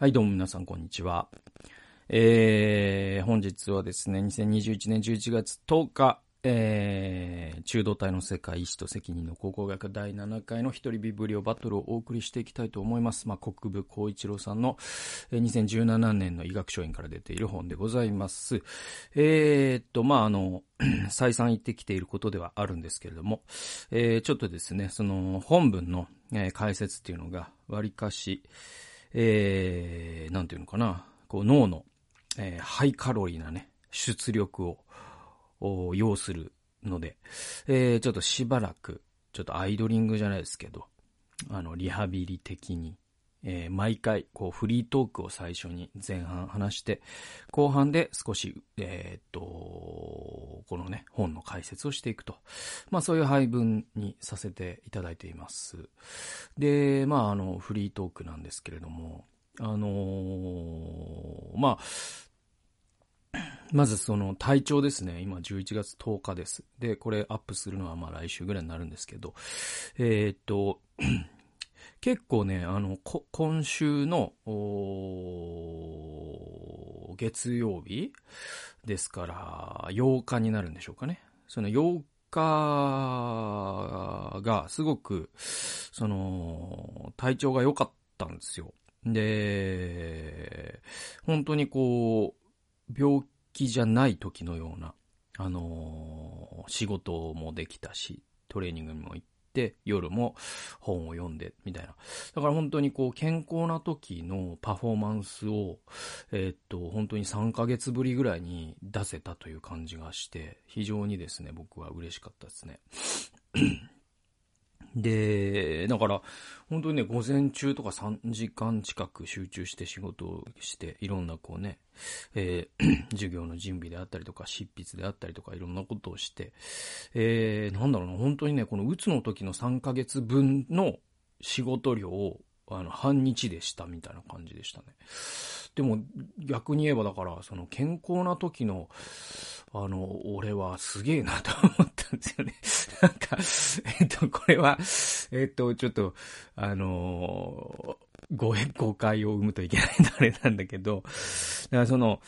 はい、どうも皆さん、こんにちは。えー、本日はですね、2021年11月10日、えー、中道体の世界、意志と責任の考古学第7回の一人ビブリオバトルをお送りしていきたいと思います。まあ、国部光一郎さんの、えー、2017年の医学書院から出ている本でございます。えー、っと、まあ、あの、再三言ってきていることではあるんですけれども、えー、ちょっとですね、その本文の、えー、解説っていうのが、わりかし、えー、なんていうのかな、こう脳の、えー、ハイカロリーなね、出力を、要するので、えー、ちょっとしばらく、ちょっとアイドリングじゃないですけど、あの、リハビリ的に、えー、毎回、こう、フリートークを最初に前半話して、後半で少し、えー、っと、このね、本の解説をしていくと。まあ、そういう配分にさせていただいています。で、まあ、あの、フリートークなんですけれども、あのー、まあ、まずその体調ですね。今11月10日です。で、これアップするのはまあ来週ぐらいになるんですけど、えー、っと、結構ね、あの、今週の、月曜日ですから、8日になるんでしょうかね。その8日が、すごく、その、体調が良かったんですよ。で、本当にこう、病気じゃない時のような、あの仕事もできたし、トレーニングにも行っ、夜も本を読んで、みたいな。だから本当にこう、健康な時のパフォーマンスを、えー、っと、本当に3ヶ月ぶりぐらいに出せたという感じがして、非常にですね、僕は嬉しかったですね。で、だから、本当にね、午前中とか3時間近く集中して仕事をして、いろんなこうね、えー、授業の準備であったりとか、執筆であったりとか、いろんなことをして、えー、なんだろうな、本当にね、このうつの時の3ヶ月分の仕事量を、あの、半日でしたみたいな感じでしたね。でも、逆に言えばだから、その健康な時の、あの、俺はすげえなと思ったんですよね。なんか、えっと、これは、えっと、ちょっと、あの誤、誤解を生むといけないとあれなんだけど、だからその、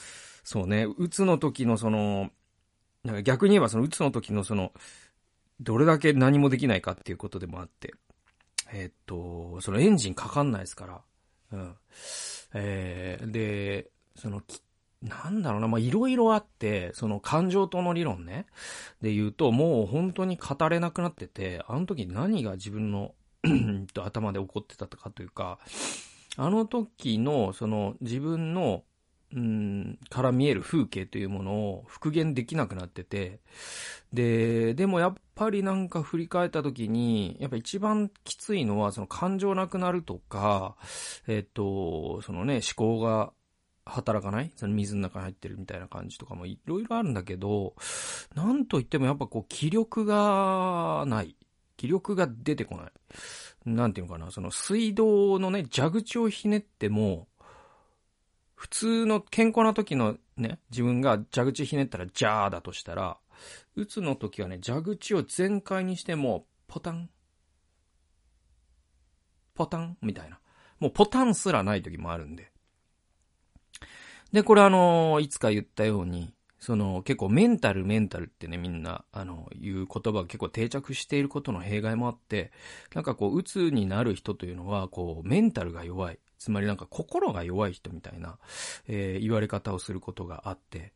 そうね、うつの時のその、なんか逆に言えばそのうつの時のその、どれだけ何もできないかっていうことでもあって、えっと、そのエンジンかかんないですから、うん。えー、で、その、なんだろうな、ま、いろいろあって、その感情との理論ね、で言うと、もう本当に語れなくなってて、あの時何が自分の頭で起こってたかというか、あの時の、その自分の、うん、から見える風景というものを復元できなくなってて、で、でもやっぱりなんか振り返った時に、やっぱ一番きついのは、その感情なくなるとか、えっと、そのね、思考が働かない？その水の中に入ってるみたいな感じとかもいろいろあるんだけど、なんといってもやっぱこう気力がない。気力が出てこない。なんていうのかな、その水道のね、蛇口をひねっても、普通の健康な時のね、自分が蛇口ひねったらジャーだとしたら、打つの時はね、蛇口を全開にしても、ポタン、ポタンみたいな。もうポタンすらない時もあるんで。で、これあの、いつか言ったように、その結構メンタルメンタルってね、みんな、あの、言う言葉が結構定着していることの弊害もあって、なんかこう、鬱になる人というのは、こう、メンタルが弱い。つまりなんか心が弱い人みたいな、えー、言われ方をすることがあって。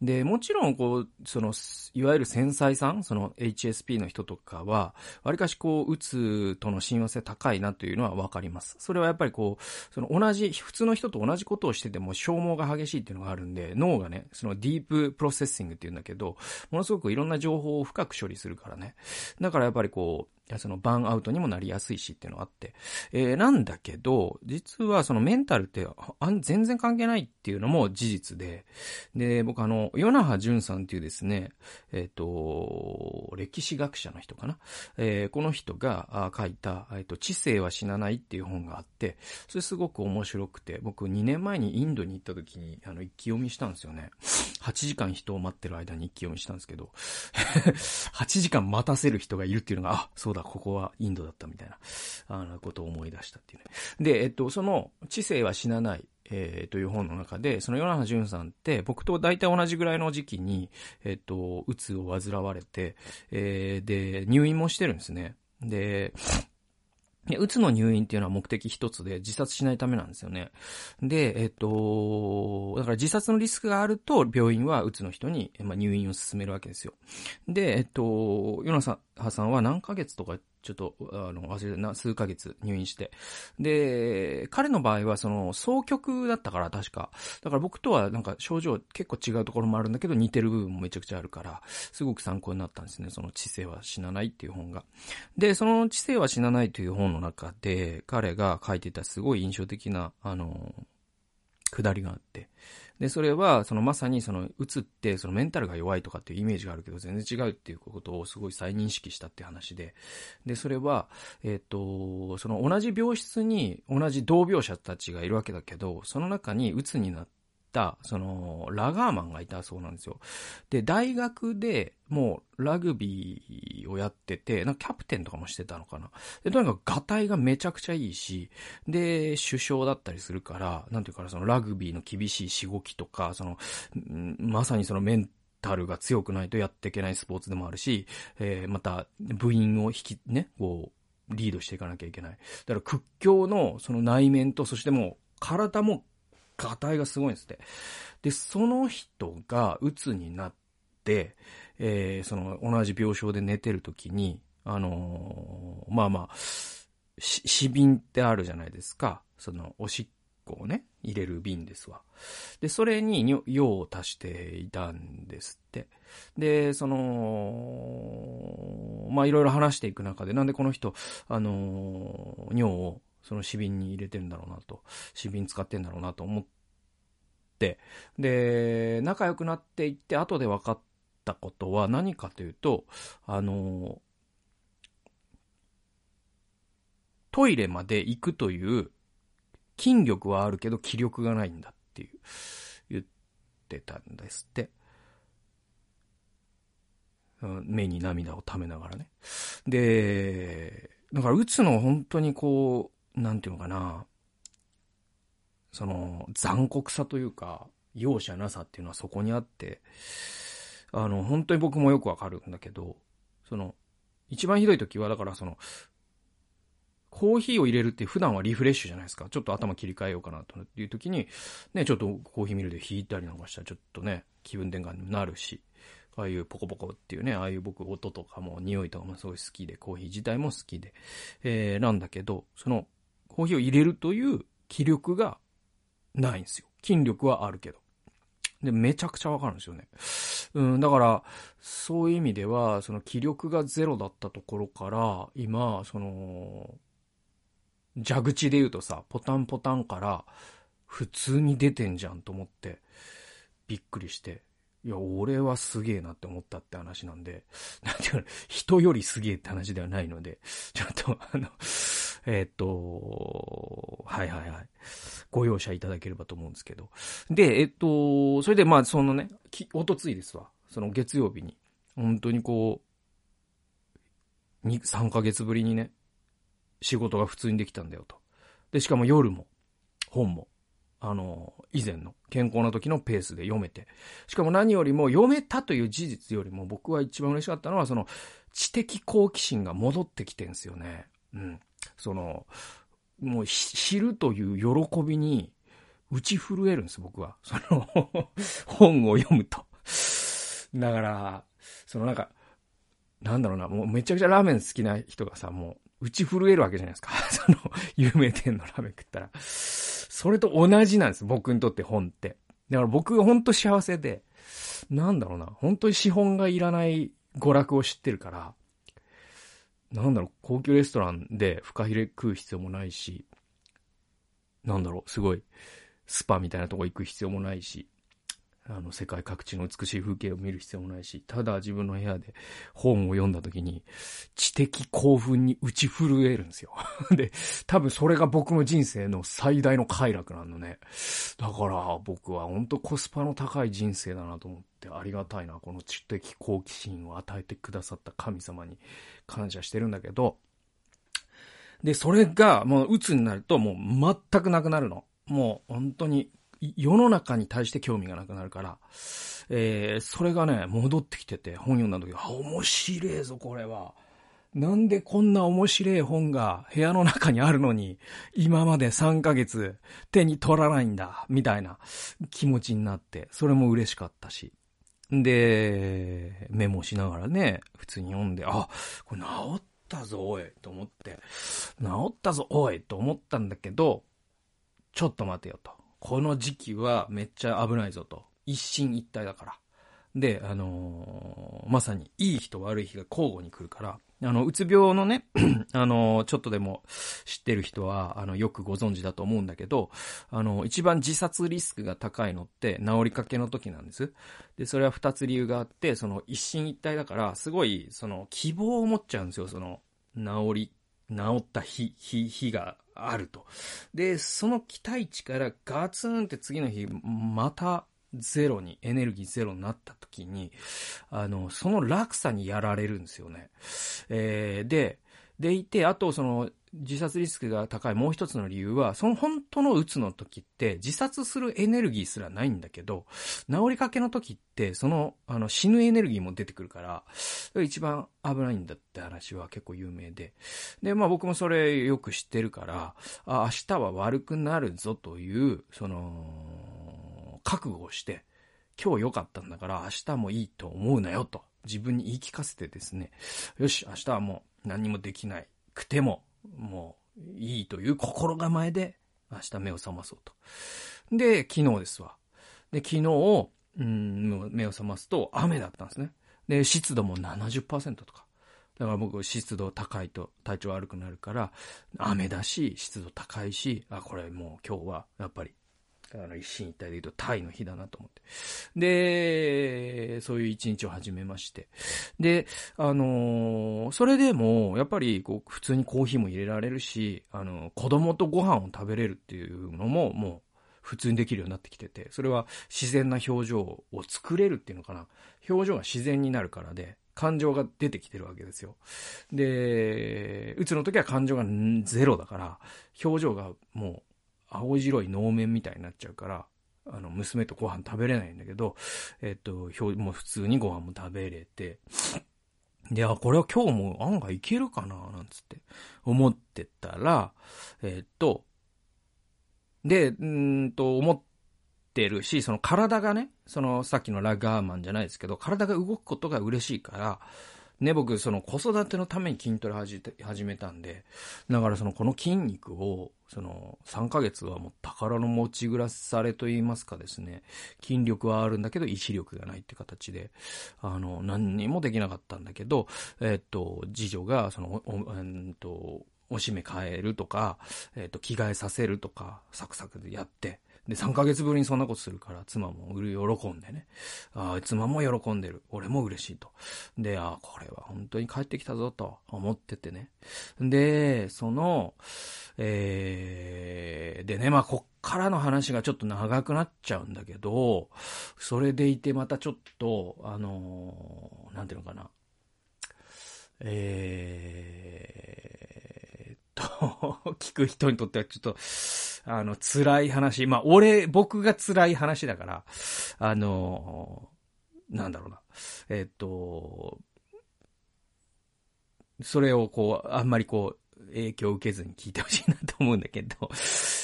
で、もちろんこう、その、いわゆる繊細さん、その HSP の人とかは、わりかしこう、うつとの親和性高いなというのはわかります。それはやっぱりこう、その同じ、普通の人と同じことをしてても消耗が激しいっていうのがあるんで、脳がね、そのディーププロセッシングっていうんだけど、ものすごくいろんな情報を深く処理するからね。だからやっぱりこう、そのバーンアウトにもなりやすいしっていうのがあって。えー、なんだけど、実はそのメンタルって全然関係ないっていうのも事実で、で、僕あの、ヨナハジュンさんっていうですね、えっ、ー、と、歴史学者の人かな。えー、この人が書いた、えっ、ー、と、知性は死なないっていう本があって、それすごく面白くて、僕2年前にインドに行った時に、あの、一気読みしたんですよね。8時間人を待ってる間に一気読みしたんですけど、8時間待たせる人がいるっていうのが、あ、そうだ、ここはインドだったみたいな、あの、ことを思い出したっていうね。で、えっと、その、知性は死なない。えー、という本の中で、そのヨナハジュンさんって僕と大体同じぐらいの時期に、えっ、と、うつを患われて、えー、で、入院もしてるんですね。で、うつの入院っていうのは目的一つで自殺しないためなんですよね。で、えっと、だから自殺のリスクがあると病院はうつの人に、入院を進めるわけですよ。で、えっと、ヨナサさんは何ヶ月とかちょっと、あの、忘れな、数ヶ月入院して。で、彼の場合は、その、双極だったから、確か。だから僕とは、なんか、症状結構違うところもあるんだけど、似てる部分もめちゃくちゃあるから、すごく参考になったんですね。その、知性は死なないっていう本が。で、その、知性は死なないという本の中で、彼が書いてたすごい印象的な、あの、くだりがあって。で、それは、そのまさにその、うつって、そのメンタルが弱いとかっていうイメージがあるけど、全然違うっていうことをすごい再認識したって話で。で、それは、えっ、と、その同じ病室に同じ同病者たちがいるわけだけど、その中にうつになって、その、ラガーマンがいたそうなんですよ。で、大学でもうラグビーをやってて、なんかキャプテンとかもしてたのかな。で、とにかくガタイがめちゃくちゃいいし、で、首相だったりするから、なんていうかな、そのラグビーの厳しいしごきとか、その、まさにそのメンタルが強くないとやっていけないスポーツでもあるし、えー、また、部員を引き、ね、こう、リードしていかなきゃいけない。だから屈強のその内面と、そしてもう体もガタイがすごいんですって。で、その人が鬱になって、えー、その同じ病床で寝てる時に、あのー、まあまあ、死瓶ってあるじゃないですか。その、おしっこをね、入れる瓶ですわ。で、それに用を足していたんですって。で、その、まあいろいろ話していく中で、なんでこの人、あのー、尿をその死瓶に入れてるんだろうなと、死瓶使ってんだろうなと思って、で、仲良くなっていって、後で分かったことは何かというと、あの、トイレまで行くという筋力はあるけど気力がないんだっていう、言ってたんですって。目に涙をためながらね。で、だから打つの本当にこうなんていうのかな、その、残酷さというか、容赦なさっていうのはそこにあって、あの、本当に僕もよくわかるんだけど、その、一番ひどい時は、だからその、コーヒーを入れるって普段はリフレッシュじゃないですか。ちょっと頭切り替えようかなという時に、ね、ちょっとコーヒーミルで引いたりなんかしたらちょっとね、気分転換になるし、ああいうポコポコっていうね、ああいう僕音とかも匂いとかもすごい好きで、コーヒー自体も好きで、えー、なんだけど、その、コーヒーを入れるという気力がないんですよ。筋力はあるけど。で、めちゃくちゃわかるんですよね。うん、だから、そういう意味では、その気力がゼロだったところから、今、その、蛇口で言うとさ、ポタンポタンから、普通に出てんじゃんと思って、びっくりして、いや、俺はすげえなって思ったって話なんで、なんていうの、人よりすげえって話ではないので、ちょっと、あの、え、っと、はいはいはい。ご容赦いただければと思うんですけど。で、えっと、それでまあ、そのね、おとついですわ。その月曜日に、本当にこう、2、3ヶ月ぶりにね、仕事が普通にできたんだよと。で、しかも夜も、本も、あの、以前の健康な時のペースで読めて。しかも何よりも読めたという事実よりも僕は一番嬉しかったのはその知的好奇心が戻ってきてんすよね。うん。その、もう知るという喜びに打ち震えるんです、僕は。その 本を読むと。だから、そのなんか、なんだろうな、もうめちゃくちゃラーメン好きな人がさ、もう打ち震えるわけじゃないですか。その、有名店のラーメン食ったら。それと同じなんです、僕にとって本って。だから僕が本当幸せで、なんだろうな、本当に資本がいらない娯楽を知ってるから、なんだろう、高級レストランでフカヒレ食う必要もないし、なんだろう、すごい、スパみたいなとこ行く必要もないし、あの、世界各地の美しい風景を見る必要もないし、ただ自分の部屋で本を読んだ時に、知的興奮に打ち震えるんですよ。で、多分それが僕の人生の最大の快楽なのね。だから僕は本当コスパの高い人生だなと思ってありがたいな。この知的好奇心を与えてくださった神様に感謝してるんだけど、で、それがもう鬱になるともう全くなくなるの。もう本当に世の中に対して興味がなくなるから、えー、それがね、戻ってきてて、本読んだ時、あ、面白いぞ、これは。なんでこんな面白い本が部屋の中にあるのに、今まで3ヶ月手に取らないんだ、みたいな気持ちになって、それも嬉しかったし。で、メモしながらね、普通に読んで、あ、これ治ったぞ、おい、と思って、治ったぞ、おい、と思ったんだけど、ちょっと待てよと。この時期はめっちゃ危ないぞと。一進一退だから。で、あのー、まさにいい日と悪い日が交互に来るから、あの、うつ病のね、あの、ちょっとでも知ってる人は、あの、よくご存知だと思うんだけど、あの、一番自殺リスクが高いのって治りかけの時なんです。で、それは二つ理由があって、その一進一退だから、すごい、その、希望を持っちゃうんですよ、その、治り、治った日、日、日があると。で、その期待値からガツンって次の日、またゼロに、エネルギーゼロになった時に、あの、その落差にやられるんですよね。えー、で、でいて、あとその、自殺リスクが高いもう一つの理由は、その本当のうつの時って自殺するエネルギーすらないんだけど、治りかけの時ってその、あの死ぬエネルギーも出てくるから、一番危ないんだって話は結構有名で。で、まあ僕もそれよく知ってるから、あ、明日は悪くなるぞという、その、覚悟をして、今日良かったんだから明日もいいと思うなよと自分に言い聞かせてですね、よし、明日はもう何もできないくてももういいという心構えで明日目を覚まそうと。で、昨日ですわ。で、昨日、うん、目を覚ますと雨だったんですね。で、湿度も70%とか。だから僕、湿度高いと体調悪くなるから、雨だし、湿度高いし、あ、これもう今日はやっぱりあの、一進一退で言うとタイの日だなと思って。で、そういう一日を始めまして。で、あのー、それでも、やっぱり、こう、普通にコーヒーも入れられるし、あの、子供とご飯を食べれるっていうのも、もう、普通にできるようになってきてて、それは自然な表情を作れるっていうのかな。表情が自然になるからで、感情が出てきてるわけですよ。で、うつの時は感情がゼロだから、表情がもう青白い能面みたいになっちゃうから、あの、娘とご飯食べれないんだけど、えっと、もう普通にご飯も食べれて、で、あ、これは今日も案外いけるかななんつって思ってたら、えっと、で、うんと、思ってるし、その体がね、そのさっきのラガーマンじゃないですけど、体が動くことが嬉しいから、ね、僕、その子育てのために筋トレ始めたんで、だからそのこの筋肉を、その3ヶ月はもう宝の持ちぐらされと言いますかですね、筋力はあるんだけど意志力がないって形で、あの、何にもできなかったんだけど、えっと、次女が、その、お、えっと、おしめ変えるとか、えっと、着替えさせるとか、サクサクでやって、で、3ヶ月ぶりにそんなことするから、妻も喜んでね。あ、妻も喜んでる。俺も嬉しいと。で、ああ、これは本当に帰ってきたぞと思っててね。で、その、えー、でね、まあ、こっからの話がちょっと長くなっちゃうんだけど、それでいてまたちょっと、あのー、なんていうのかな。えー、と、聞く人にとってはちょっと、あの、辛い話。まあ、俺、僕が辛い話だから、あの、なんだろうな。えっと、それをこう、あんまりこう、影響を受けずに聞いてほしいなと思うんだけど、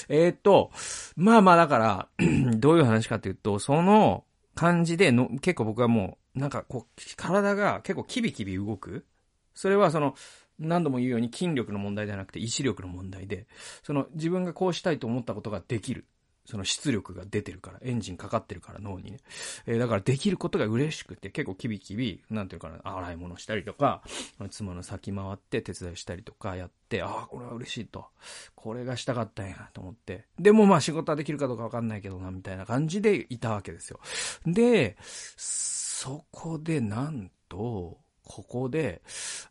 えっと、まあまあだから、どういう話かというと、その感じでの、結構僕はもう、なんかこう、体が結構キビキビ動く。それはその、何度も言うように筋力の問題ではなくて意志力の問題で、その自分がこうしたいと思ったことができる。その出力が出てるから、エンジンかかってるから脳にね。えー、だからできることが嬉しくて、結構キビキビ、なんていうかな、洗い物したりとか、妻の先回って手伝いしたりとかやって、ああ、これは嬉しいと。これがしたかったんやと思って。でもまあ仕事はできるかどうかわかんないけどな、みたいな感じでいたわけですよ。で、そこでなんと、ここで、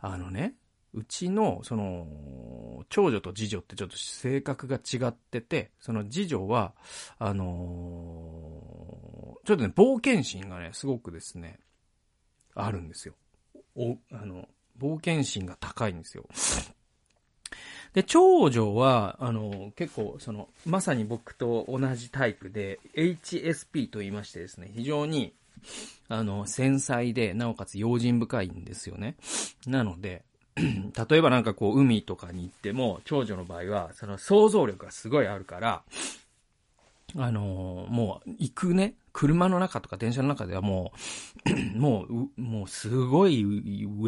あのね、うちの、その、長女と次女ってちょっと性格が違ってて、その次女は、あのー、ちょっとね、冒険心がね、すごくですね、あるんですよ。お、あの、冒険心が高いんですよ。で、長女は、あの、結構、その、まさに僕と同じタイプで、HSP と言いましてですね、非常に、あの、繊細で、なおかつ用心深いんですよね。なので、例えばなんかこう、海とかに行っても、長女の場合は、その想像力がすごいあるから、あのー、もう、行くね、車の中とか電車の中ではもう、もう、もうすごいウ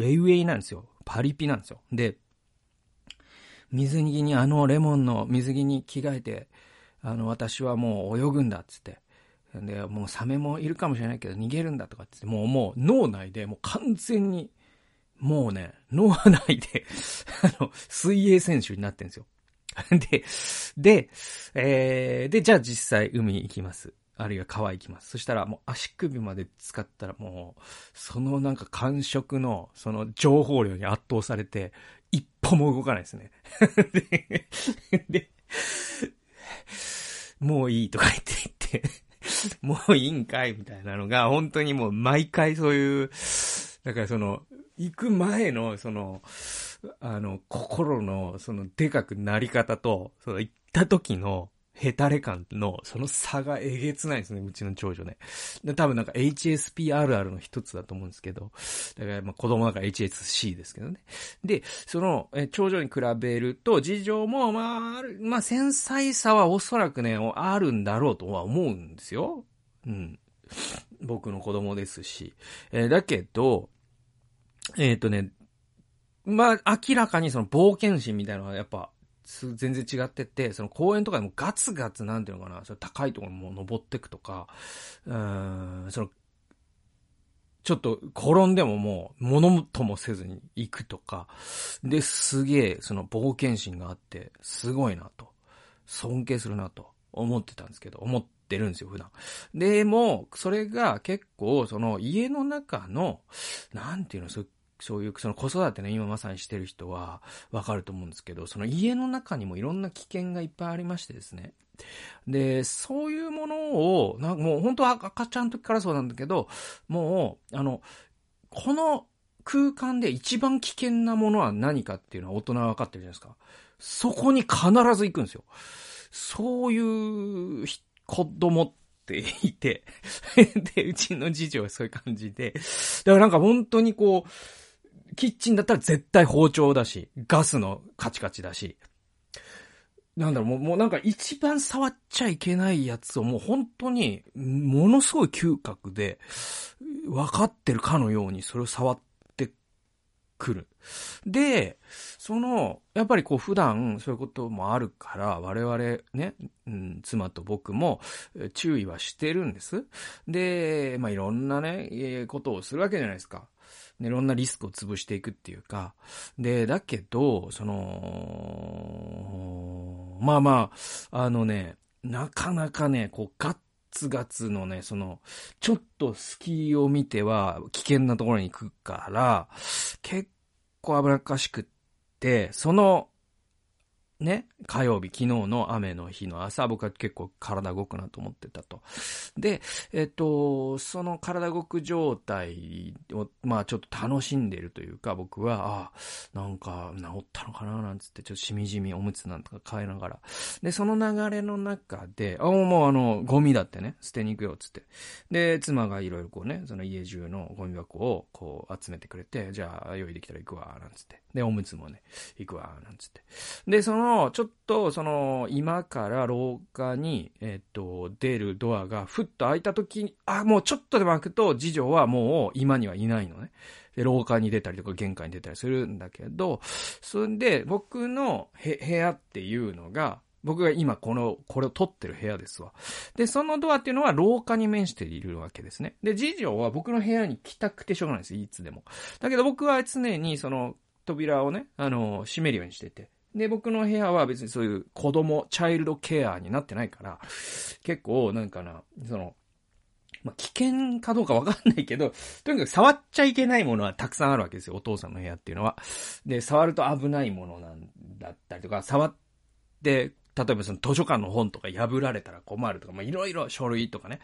ェイウェイなんですよ。パリピなんですよ。で、水着にあのレモンの水着に着替えて、あの、私はもう泳ぐんだっつって。で、もうサメもいるかもしれないけど逃げるんだとかって、もうもう脳内でもう完全に、もうね、脳内で あの、水泳選手になってんですよ。で、で、えー、で、じゃあ実際海行きます。あるいは川行きます。そしたらもう足首まで使ったらもう、そのなんか感触の、その情報量に圧倒されて、一歩も動かないですね。で、で、もういいとか言って言って、もういいんかいみたいなのが、本当にもう毎回そういう、だからその、行く前の、その、あの、心の、その、でかくなり方と、その、行った時の、ヘタレ感の、その差がえげつないですね、うちの長女ね。で、多分なんか HSPRR の一つだと思うんですけど、だからまあ子供だから HSC ですけどね。で、その、え長女に比べると、事情も、まあ、まあ、繊細さはおそらくね、あるんだろうとは思うんですよ。うん。僕の子供ですし。えー、だけど、えっ、ー、とね、まあ、明らかにその冒険心みたいなのはやっぱ、全然違ってて、その公園とかでもガツガツなんていうのかな、その高いところにも登ってくとか、うん、その、ちょっと転んでももう、物ともせずに行くとか、で、すげえ、その冒険心があって、すごいなと、尊敬するなと思ってたんですけど、思ってるんですよ、普段。でも、それが結構、その家の中の、なんていうの、そそういう、その子育てね、今まさにしてる人はわかると思うんですけど、その家の中にもいろんな危険がいっぱいありましてですね。で、そういうものを、なんかもう本当は赤ちゃんの時からそうなんだけど、もう、あの、この空間で一番危険なものは何かっていうのは大人は分かってるじゃないですか。そこに必ず行くんですよ。そういう子供っていて で、うちの次女はそういう感じで、だからなんか本当にこう、キッチンだったら絶対包丁だし、ガスのカチカチだし、なんだろう、もう、もうなんか一番触っちゃいけないやつをもう本当に、ものすごい嗅覚で、分かってるかのようにそれを触ってくる。で、その、やっぱりこう普段そういうこともあるから、我々ね、うん、妻と僕も注意はしてるんです。で、まあいろんなね、ことをするわけじゃないですか。いろんなリスクを潰していくっていうか、で、だけど、その、まあまあ、あのね、なかなかね、こう、ガッツガツのね、その、ちょっと隙を見ては危険なところに行くから、結構危なっかしくって、そのね、火曜日、昨日の雨の日の朝、僕は結構体動くなと思ってたと。で、えっと、その体動く状態を、まあちょっと楽しんでるというか、僕は、ああ、なんか治ったのかななんつって、ちょっとしみじみおむつなんとか変えながら。で、その流れの中で、あ、もうあの、ゴミだってね、捨てに行くよ、つって。で、妻がいろいろこうね、その家中のゴミ箱をこう集めてくれて、じゃあ用意できたら行くわ、なんつって。で、おむつもね、行くわ、なんつって。で、その、ちょっと、その、今から廊下に、えっと、出るドアがふっと開いた時に、あ、もうちょっとでも開くと、次女はもう今にはいないのね。で、廊下に出たりとか玄関に出たりするんだけど、そんで、僕の部屋っていうのが、僕が今この、これを撮ってる部屋ですわ。で、そのドアっていうのは廊下に面しているわけですね。で、次女は僕の部屋に来たくてしょうがないです。いつでも。だけど僕は常にその扉をね、あの、閉めるようにしてて。で、僕の部屋は別にそういう子供、チャイルドケアになってないから、結構、なんかな、その、まあ、危険かどうかわかんないけど、とにかく触っちゃいけないものはたくさんあるわけですよ、お父さんの部屋っていうのは。で、触ると危ないものなんだったりとか、触って、例えばその図書館の本とか破られたら困るとか、まあ、いろいろ書類とかね、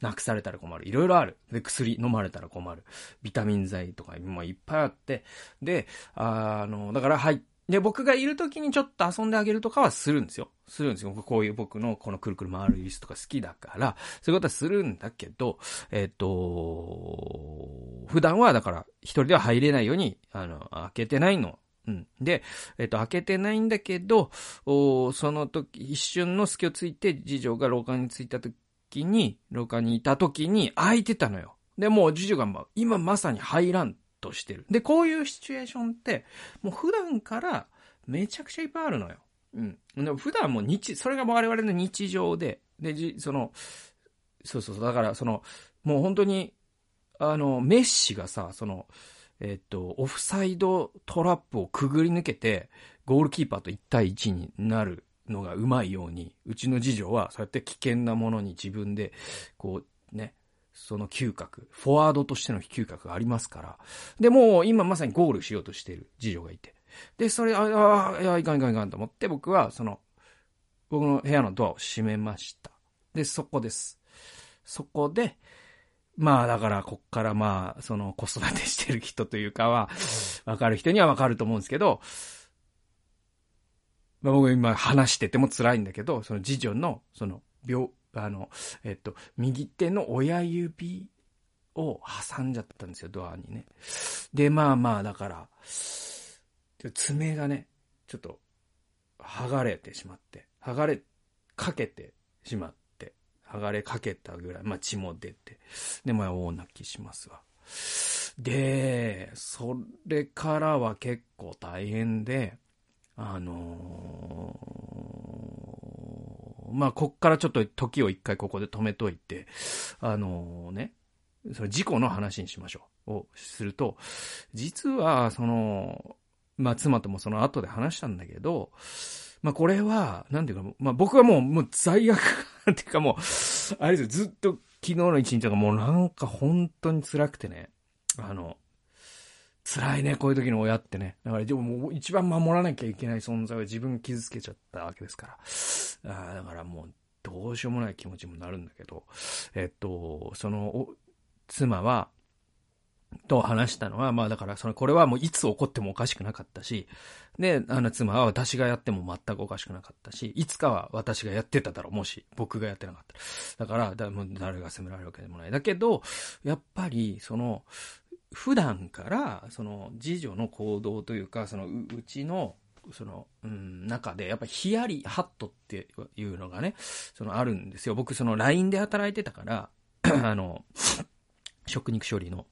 なくされたら困る。いろいろある。で、薬飲まれたら困る。ビタミン剤とかもいっぱいあって、で、あの、だから入って、で、僕がいる時にちょっと遊んであげるとかはするんですよ。するんですよ。こういう僕のこのくるくる回る椅子とか好きだから、そういうことはするんだけど、えっ、と、普段はだから一人では入れないように、あの、開けてないの。うん。で、えっ、と、開けてないんだけど、おその時、一瞬の隙をついて、次女が廊下に着いた時に、廊下にいた時に開いてたのよ。で、もう次女が今まさに入らんとしてる。で、こういうシチュエーションって、もう普段からめちゃくちゃいっぱいあるのよ。うん。でも普段も日、それが我々の日常で、で、じ、その、そうそうそう、だからその、もう本当に、あの、メッシがさ、その、えっと、オフサイドトラップをくぐり抜けて、ゴールキーパーと1対1になるのがうまいように、うちの次女はそうやって危険なものに自分で、こう、ね、その嗅覚、フォワードとしての嗅覚がありますから。で、もう今まさにゴールしようとしている次女がいて。で、それ、ああ、いや、いかんいかんいかんと思って僕は、その、僕の部屋のドアを閉めました。で、そこです。そこで、まあだから、こっからまあ、その子育てしてる人というかは、わかる人にはわかると思うんですけど、まあ僕今話してても辛いんだけど、その次女の、その、病、あの、えっと、右手の親指を挟んじゃったんですよ、ドアにね。で、まあまあ、だから、爪がね、ちょっと、剥がれてしまって、剥がれかけてしまって、剥がれかけたぐらい、まあ血も出て、で、まあ大泣きしますわ。で、それからは結構大変で、あのー、まあ、こっからちょっと時を一回ここで止めといて、あの、ね、その事故の話にしましょう。をすると、実は、その、まあ、妻ともその後で話したんだけど、まあ、これは、なんていうか、まあ、僕はもう、もう罪悪感っていうかもう、あれですよ、ずっと昨日の一日がもうなんか本当に辛くてね、あの、辛いね、こういう時の親ってね。だから、でもも一番守らなきゃいけない存在を自分傷つけちゃったわけですから。あだからもう、どうしようもない気持ちもなるんだけど、えっと、その、妻は、と話したのは、まあだから、その、これはもういつ起こってもおかしくなかったし、で、あの妻は私がやっても全くおかしくなかったし、いつかは私がやってただろう、もし僕がやってなかったら。だから、だも誰が責められるわけでもない。だけど、やっぱり、その、普段から、その、次女の行動というか、そのう、うちの、その、うん、中で、やっぱヒヤリハットっていうのがね、そのあるんですよ。僕、その LINE で働いてたから、あの、食肉処理の。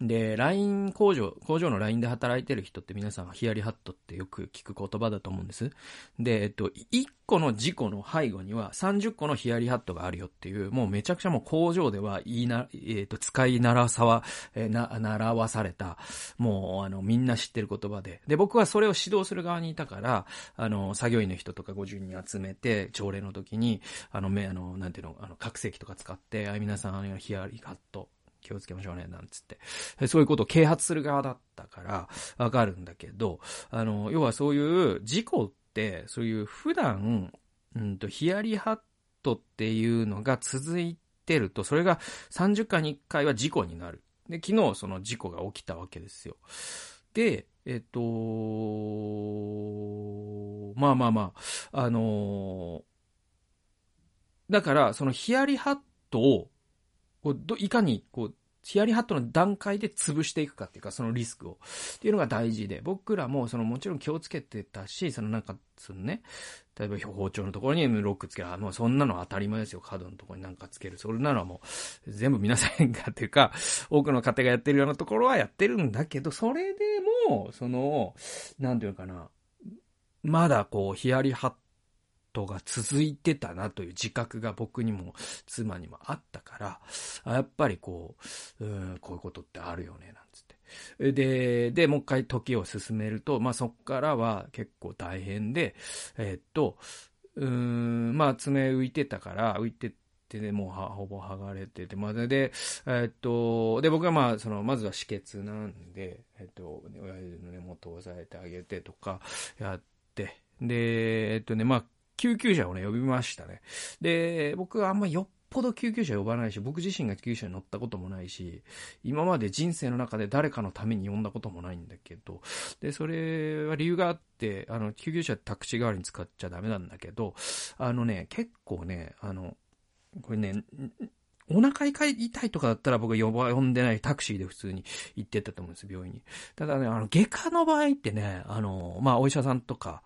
で、LINE 工場、工場の LINE で働いてる人って皆さんヒヤリハットってよく聞く言葉だと思うんです。で、えっと、1個の事故の背後には30個のヒヤリハットがあるよっていう、もうめちゃくちゃもう工場では言いな、えっと、使い習さわ、え、な、習わされた、もうあの、みんな知ってる言葉で。で、僕はそれを指導する側にいたから、あの、作業員の人とか50人集めて、朝礼の時に、あの、め、あの、なんていうの、あの、拡声器とか使って、あ、皆さん、ヒヤリハット、気をつけましょうね、なんつって。そういうことを啓発する側だったから、わかるんだけど、あの、要はそういう事故って、そういう普段、うんと、ヒヤリハットっていうのが続いてると、それが30回に1回は事故になる。で、昨日その事故が起きたわけですよ。で、えっと、まあまあまあ、あの、だから、そのヒヤリハットをこうどいかにこうヒヤリハットの段階で潰していくかっていうか、そのリスクを。っていうのが大事で、僕らも、そのもちろん気をつけてたし、そのなんか、そのね、例えば包丁のところにロックつける。あ、もうそんなの当たり前ですよ。角のところになんかつける。それなのはもう、全部皆さんがっていうか、多くの方がやってるようなところはやってるんだけど、それでも、その、なんていうかな、まだこう、ヒヤリハットが続いてたなという自覚が僕にも妻にもあったから、やっぱりこう、うん、こういうことってあるよね、なんつって。で、で、もう一回時を進めると、まあそっからは結構大変で、えー、っと、うん、まあ爪浮いてたから、浮いてて、で、もうほぼ剥がれてて、まあ、で、え、っと、で、僕はまあ、その、まずは止血なんで、え、っと、親指の根元を押さえてあげてとか、やって、で、えっとね、まあ、救急車をね、呼びましたね。で、僕はあんまよっぽど救急車呼ばないし、僕自身が救急車に乗ったこともないし、今まで人生の中で誰かのために呼んだこともないんだけど、で、それは理由があって、あの、救急車タクシー代わりに使っちゃダメなんだけど、あのね、結構ね、あの、これね、お腹痛いとかだったら僕は呼んでないタクシーで普通に行ってたと思うんです、病院に。ただね、あの、外科の場合ってね、あの、まあ、お医者さんとか、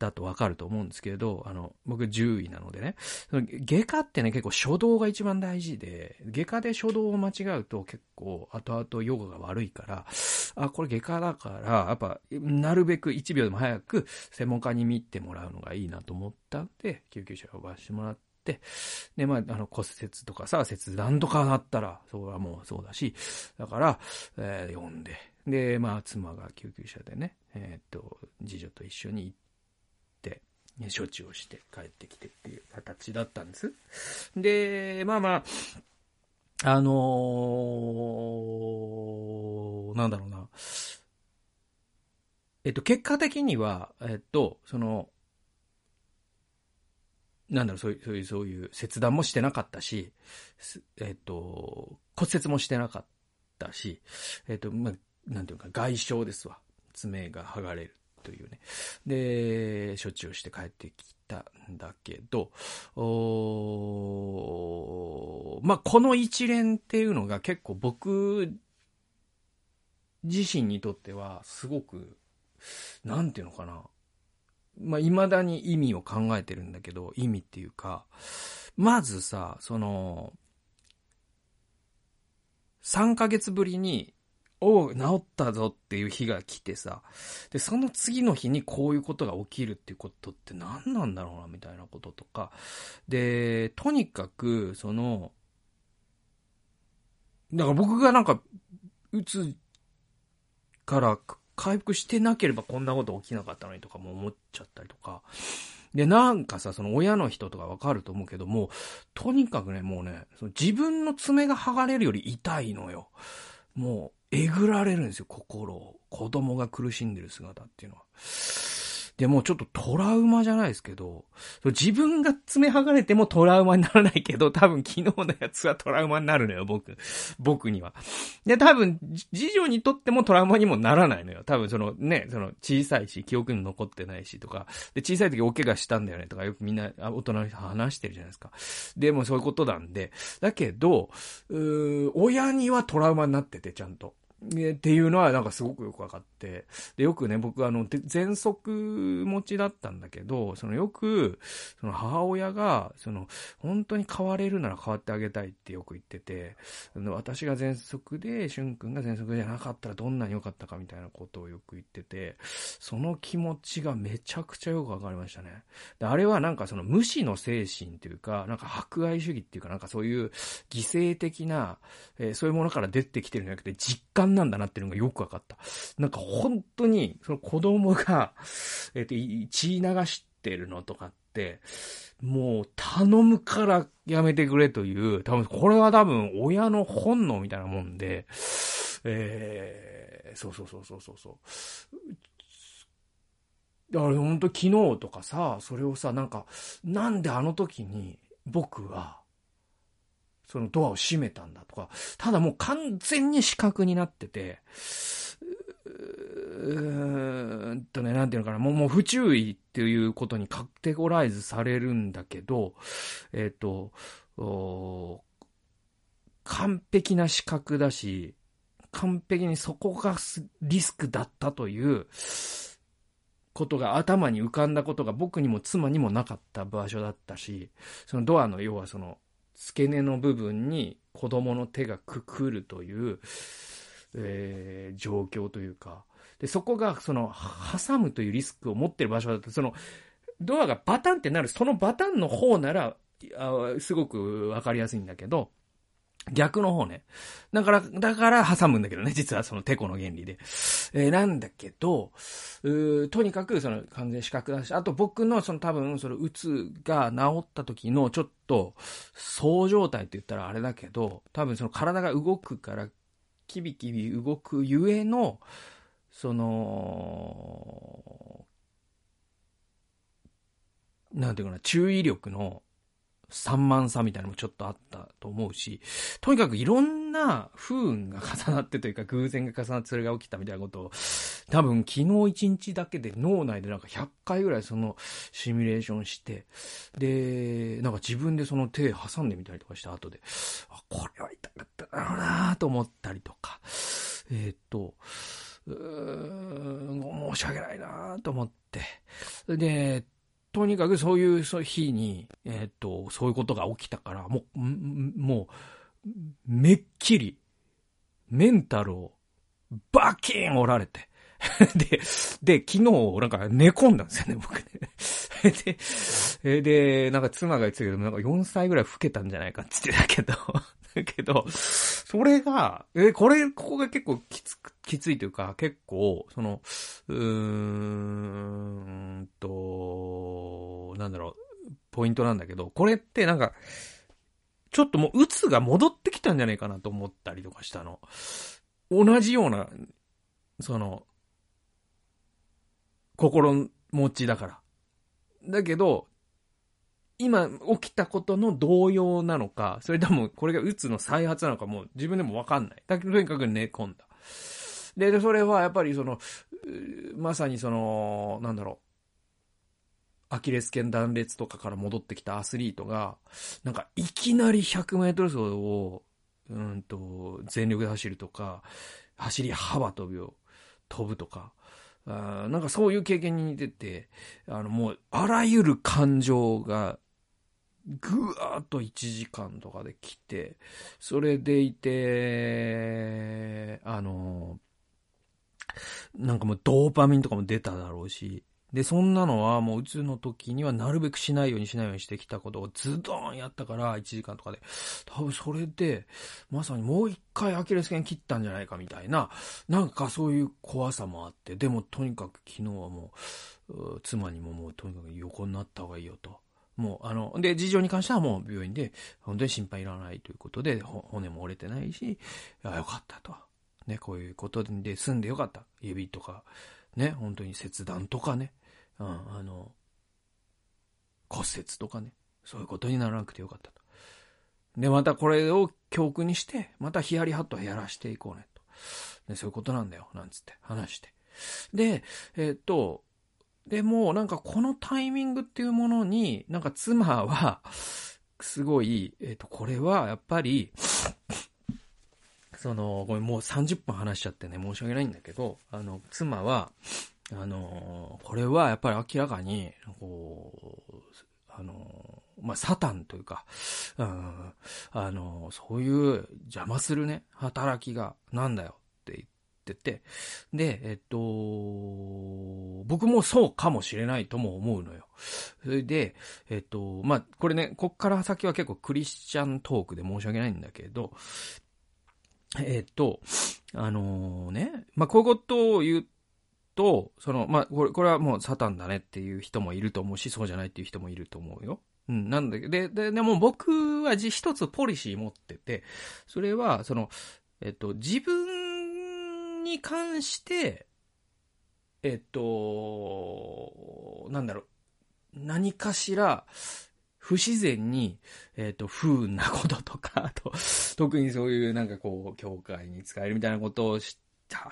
だとわかると思うんですけど、あの、僕獣医なのでね、その外科ってね、結構初動が一番大事で、外科で初動を間違うと結構後々予後が悪いから、あ、これ外科だから、やっぱ、なるべく1秒でも早く専門家に見てもらうのがいいなと思ったんで、救急車を呼ばしてもらって、で、まあ、あの、骨折とかさ、切断とかなったら、それはもうそうだし、だから、えー、呼んで、で、まあ、妻が救急車でね、えー、っと、次女と一緒に行っ、処置をして帰ってきてっていう形だったんです。で、まあまあ、あのー、なんだろうな。えっと、結果的には、えっと、その、なんだろう、そういう、そういう、そういう切断もしてなかったし、えっと、骨折もしてなかったし、えっと、まあ、なんていうか、外傷ですわ。爪が剥がれるというね。で、処置をして帰ってきたんだけど、おまあ、この一連っていうのが結構僕自身にとってはすごく、なんていうのかな。まあ、未だに意味を考えてるんだけど、意味っていうか、まずさ、その、3ヶ月ぶりにお治ったぞっていう日が来てさ、で、その次の日にこういうことが起きるっていうことって何なんだろうな、みたいなこととか。で、とにかく、その、だから僕がなんか、うつから回復してなければこんなこと起きなかったのにとかも思っちゃったりとか。で、なんかさ、その親の人とかわかると思うけども、とにかくね、もうね、その自分の爪が剥がれるより痛いのよ。もう、えぐられるんですよ、心を。子供が苦しんでる姿っていうのは。でもちょっとトラウマじゃないですけど、自分が爪剥がれてもトラウマにならないけど、多分昨日のやつはトラウマになるのよ、僕。僕には。で、多分、次女にとってもトラウマにもならないのよ。多分そのね、その小さいし、記憶に残ってないしとか、で、小さい時大怪我したんだよねとか、よくみんな大人に話してるじゃないですか。でもそういうことなんで、だけど、うー親にはトラウマになってて、ちゃんと。っていうのはなんかすごくよくわかって。で、よくね、僕あの、喘息持ちだったんだけど、そのよく、その母親が、その、本当に変われるなら変わってあげたいってよく言ってて、私が喘息で、しゅんくんが喘息じゃなかったらどんなに良かったかみたいなことをよく言ってて、その気持ちがめちゃくちゃよくわかりましたね。で、あれはなんかその無視の精神っていうか、なんか博愛主義っていうか、なんかそういう犠牲的な、えー、そういうものから出てきてるんじゃなくて、実感なんだなっていうのがよくわかった。なんか本当に、その子供が、えっ、と、血流してるのとかって、もう頼むからやめてくれという、多分これは多分親の本能みたいなもんで、えー、そうそうそうそうそうそう。だから本当昨日とかさ、それをさ、なんか、なんであの時に僕は、そのドアを閉めたんだとか、ただもう完全に死角になってて、うーんとね、なんていうのかな、もう、もう不注意っていうことにカテゴライズされるんだけど、えっ、ー、と、完璧な視覚だし、完璧にそこがリスクだったということが頭に浮かんだことが僕にも妻にもなかった場所だったし、そのドアの要はその付け根の部分に子供の手がくくるという、えー、状況というか、で、そこが、その、挟むというリスクを持ってる場所だと、その、ドアがバタンってなる、そのバタンの方なら、あすごくわかりやすいんだけど、逆の方ね。だから、だから挟むんだけどね、実はそのテコの原理で。えー、なんだけど、うとにかくその完全視覚だし、あと僕のその多分そのうつが治った時のちょっと、そう状態って言ったらあれだけど、多分その体が動くから、キビキビ動くゆえの、その、なんていうかな、注意力の散漫さみたいなのもちょっとあったと思うし、とにかくいろんな不運が重なってというか偶然が重なってそれが起きたみたいなことを、多分昨日一日だけで脳内でなんか100回ぐらいそのシミュレーションして、で、なんか自分でその手挟んでみたりとかした後で、あ、これは痛かっただろうなと思ったりとか、えー、っと、うーん、申し訳ないなと思って。で、とにかくそういう日に、えっ、と、そういうことが起きたから、もう、もう、めっきり、メンタルをバキーン折られて。で、で、昨日、なんか寝込んだんですよね、僕ね。で、で、なんか妻が言ってたけど、なんか4歳ぐらい老けたんじゃないかって言ってたけど、けど、それが、え、これ、ここが結構きつく、きついというか、結構、その、うーんと、なんだろう、ポイントなんだけど、これってなんか、ちょっともう、鬱が戻ってきたんじゃないかなと思ったりとかしたの。同じような、その、心持ちだから。だけど、今起きたことの動揺なのか、それともこれがうつの再発なのかもう自分でもわかんない。だけどとにかく寝込んだ。で、それはやっぱりその、まさにその、なんだろう。アキレス腱断裂とかから戻ってきたアスリートが、なんかいきなり100メートル走を、うんと、全力で走るとか、走り幅跳びを飛ぶとか、あなんかそういう経験に似てて、あのもうあらゆる感情がぐわーっと1時間とかで来て、それでいて、あの、なんかもうドーパミンとかも出ただろうし、で、そんなのはもううつの時にはなるべくしないようにしないようにしてきたことをズドーンやったから1時間とかで。多分それで、まさにもう一回アキレス腱切ったんじゃないかみたいな、なんかそういう怖さもあって、でもとにかく昨日はもう、妻にももうとにかく横になった方がいいよと。もう、あの、で、事情に関してはもう病院で、本当に心配いらないということで、骨も折れてないし、あよかったと。ね、こういうことで済んでよかった。指とか、ね、本当に切断とかね、うん、あの、骨折とかね、そういうことにならなくてよかったと。で、またこれを教訓にして、またヒヤリハットをやらしていこうねと。で、そういうことなんだよ、なんつって話して。で、えー、っと、でも、なんかこのタイミングっていうものに、なんか妻は、すごい、えっ、ー、と、これはやっぱり、その、ごめん、もう30分話しちゃってね、申し訳ないんだけど、あの、妻は、あの、これはやっぱり明らかに、こう、あの、まあ、サタンというか、うん、あの、そういう邪魔するね、働きがなんだよって言っってて、で、えっと、僕もそうかもしれないとも思うのよ。それで、えっと、まあ、これね、こっから先は結構クリスチャントークで申し訳ないんだけど、えっと、あのー、ね、まあ、こういうことを言うと、その、まあ、これ、これはもうサタンだねっていう人もいると思うし、そうじゃないっていう人もいると思うよ。うん、なんだけど、で、で、でも僕は一つポリシー持ってて、それは、その、えっと、自分に関して、えっと、なんだろう、何かしら、不自然に、えっ、と、不運なこととか、あ と、特にそういうなんかこう、教会に使えるみたいなことをし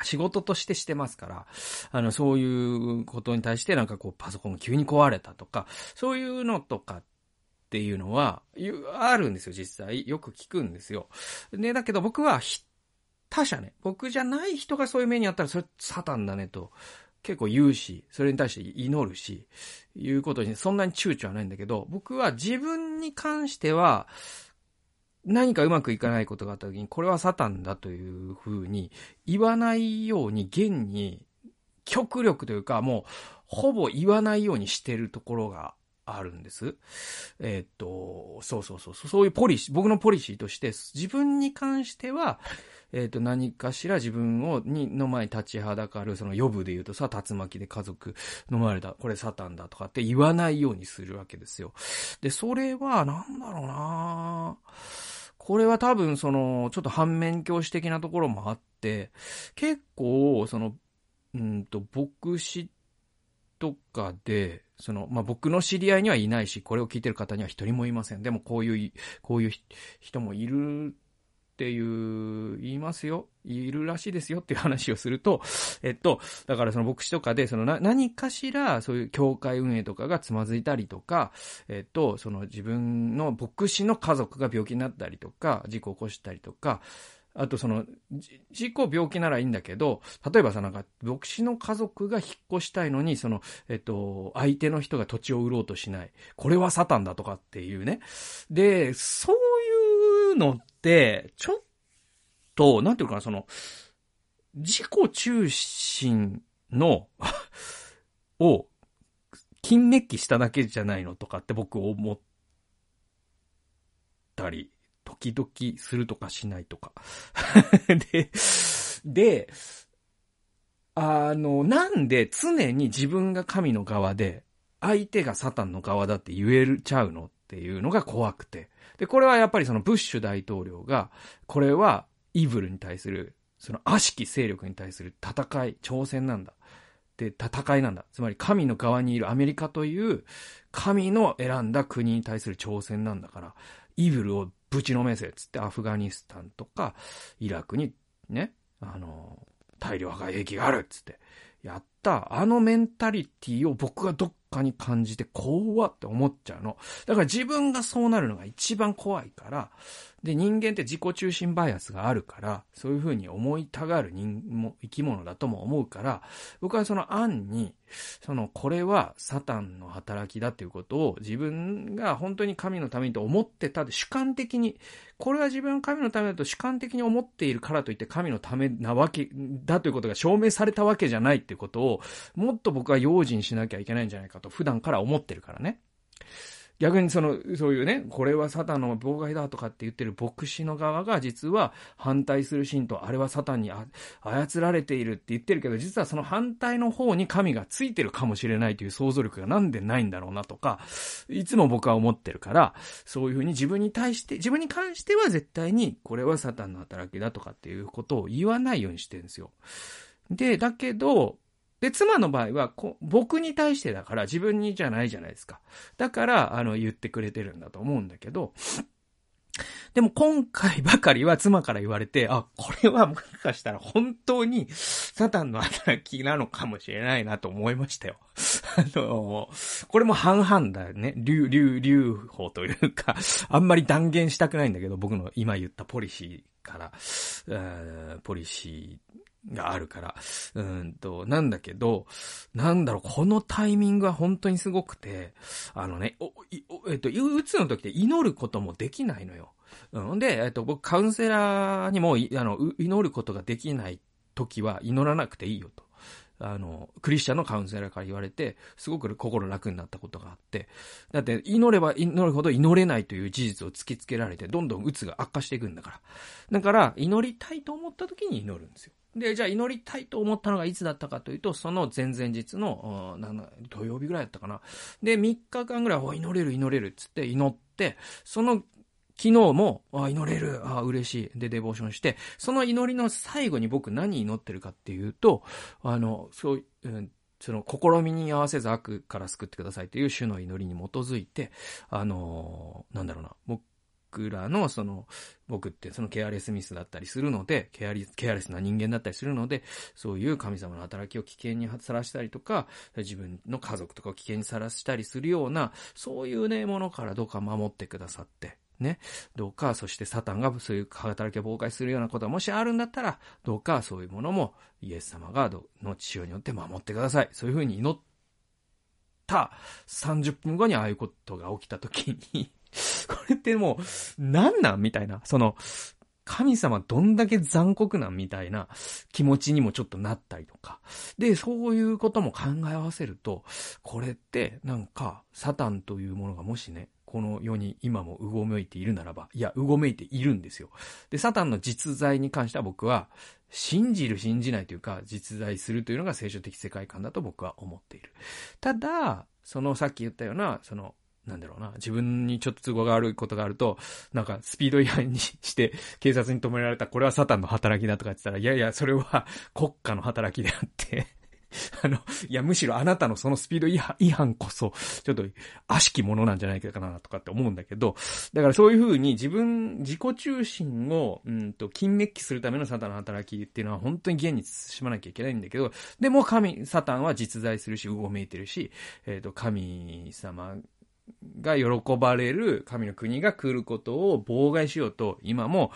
仕事としてしてますから、あの、そういうことに対してなんかこう、パソコンが急に壊れたとか、そういうのとかっていうのは、あるんですよ、実際。よく聞くんですよ。で、だけど僕は、他者ね、僕じゃない人がそういう目にあったら、それサタンだねと、結構言うし、それに対して祈るし、いうことにそんなに躊躇はないんだけど、僕は自分に関しては、何かうまくいかないことがあった時に、これはサタンだというふうに言わないように、現に、極力というか、もう、ほぼ言わないようにしてるところがあるんです。えー、っと、そうそうそう、そういうポリシー、僕のポリシーとして、自分に関しては、えっ、ー、と、何かしら自分を、に、の前に立ちはだかる、その予部で言うとさ、竜巻で家族飲まれた、これサタンだとかって言わないようにするわけですよ。で、それは、なんだろうなこれは多分、その、ちょっと反面教師的なところもあって、結構、その、うんと、牧師とかで、その、まあ、僕の知り合いにはいないし、これを聞いてる方には一人もいません。でもこういう、こういう人もいるっていう、言いますよ。いるらしいですよっていう話をすると、えっと、だからその牧師とかで、そのな、何かしら、そういう教会運営とかがつまずいたりとか、えっと、その自分の牧師の家族が病気になったりとか、事故を起こしたりとか、あとその、事故、病気ならいいんだけど、例えばさ、なんか、牧師の家族が引っ越したいのに、その、えっと、相手の人が土地を売ろうとしない。これはサタンだとかっていうね。で、そういうのって、ちょっと、なんていうかな、その、自己中心の を、金メッキしただけじゃないのとかって僕思ったり時々するとかしないとか。で、で、あの、なんで常に自分が神の側で、相手がサタンの側だって言えるちゃうのっていうのが怖くて。で、これはやっぱりそのブッシュ大統領が、これはイブルに対する、その悪しき勢力に対する戦い、挑戦なんだ。で、戦いなんだ。つまり神の側にいるアメリカという神の選んだ国に対する挑戦なんだから、イブルをぶちのめせつってアフガニスタンとかイラクにね、あの、大量破壊兵器があるっつってやったあのメンタリティを僕がどっかに感じて怖って思っちゃうの。だから自分がそうなるのが一番怖いから、で、人間って自己中心バイアスがあるから、そういうふうに思いたがる人も生き物だとも思うから、僕はその案に、その、これはサタンの働きだっていうことを自分が本当に神のためにと思ってた主観的に、これは自分が神のためだと主観的に思っているからといって神のためなわけだということが証明されたわけじゃないっていうことを、をもっと僕は用心しなきゃいけないんじゃないかと普段から思ってるからね。逆にその、そういうね、これはサタンの妨害だとかって言ってる牧師の側が実は反対する信徒、あれはサタンに操られているって言ってるけど、実はその反対の方に神がついてるかもしれないという想像力がなんでないんだろうなとか、いつも僕は思ってるから、そういうふうに自分に対して、自分に関しては絶対にこれはサタンの働きだとかっていうことを言わないようにしてるんですよ。で、だけど、で、妻の場合はこ、僕に対してだから自分にじゃないじゃないですか。だから、あの、言ってくれてるんだと思うんだけど、でも今回ばかりは妻から言われて、あ、これはもしかしたら本当にサタンの働きなのかもしれないなと思いましたよ。あの、これも半々だよね。流、流、流法というか、あんまり断言したくないんだけど、僕の今言ったポリシーから、ポリシー、があるから。うんと、なんだけど、なんだろう、このタイミングは本当にすごくて、あのね、お、えっと、うつの時って祈ることもできないのよ。うん。で、えっと、僕、カウンセラーにも、あの、祈ることができない時は祈らなくていいよと。あの、クリスチャンのカウンセラーから言われて、すごく心楽になったことがあって、だって祈れば祈るほど祈れないという事実を突きつけられて、どんどん鬱が悪化していくんだから。だから、祈りたいと思った時に祈るんですよ。で、じゃあ祈りたいと思ったのがいつだったかというと、その前々日の、土曜日ぐらいだったかな。で、3日間ぐらい、お、祈れる祈れるつって祈って、その昨日も、あ、祈れる、あ、嬉しい。で、デボーションして、その祈りの最後に僕何祈ってるかっていうと、あの、そう、うん、その、試みに合わせず悪から救ってくださいという主の祈りに基づいて、あの、なんだろうな、僕らの、その、僕ってそのケアレスミスだったりするので、ケアリケアレスな人間だったりするので、そういう神様の働きを危険にさらしたりとか、自分の家族とかを危険にさらしたりするような、そういうね、ものからどうか守ってくださって、ね。どうか、そしてサタンがそういう働きを妨害するようなことがもしあるんだったら、どうかそういうものもイエス様がの血潮によって守ってください。そういうふうに祈った30分後にああいうことが起きた時に これってもう、何なんみたいな。その、神様どんだけ残酷なんみたいな気持ちにもちょっとなったりとか。で、そういうことも考え合わせると、これってなんか、サタンというものがもしね、この世に今もうごめいているならば、いや、うごめいているんですよ。で、サタンの実在に関しては僕は、信じる信じないというか、実在するというのが聖書的世界観だと僕は思っている。ただ、そのさっき言ったような、その、なんだろうな、自分にちょっと都合が悪いことがあると、なんかスピード違反にして 警察に止められた、これはサタンの働きだとか言ってたら、いやいや、それは 国家の働きであって あの、いや、むしろあなたのそのスピード違反こそ、ちょっと、悪しきものなんじゃないかな、とかって思うんだけど、だからそういうふうに自分、自己中心を、うんと、金メッキするためのサタンの働きっていうのは本当に現に慎まなきゃいけないんだけど、でも神、サタンは実在するし、うごめいてるし、えっ、ー、と、神様が喜ばれる神の国が来ることを妨害しようと、今も